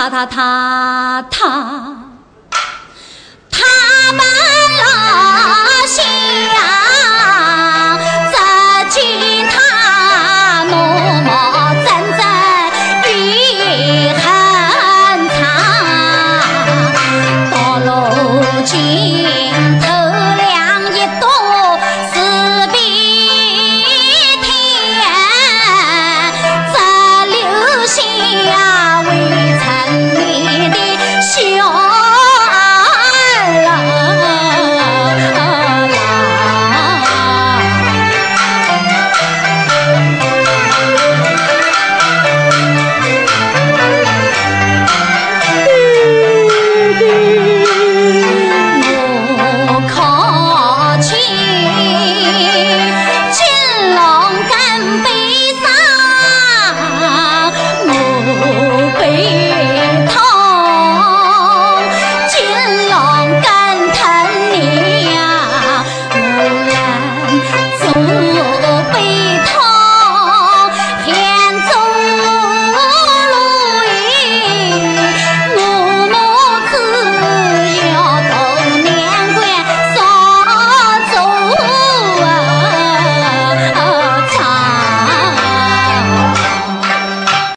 他他他他，他门老乡，只见他怒目睁睁，欲恨他，到如今。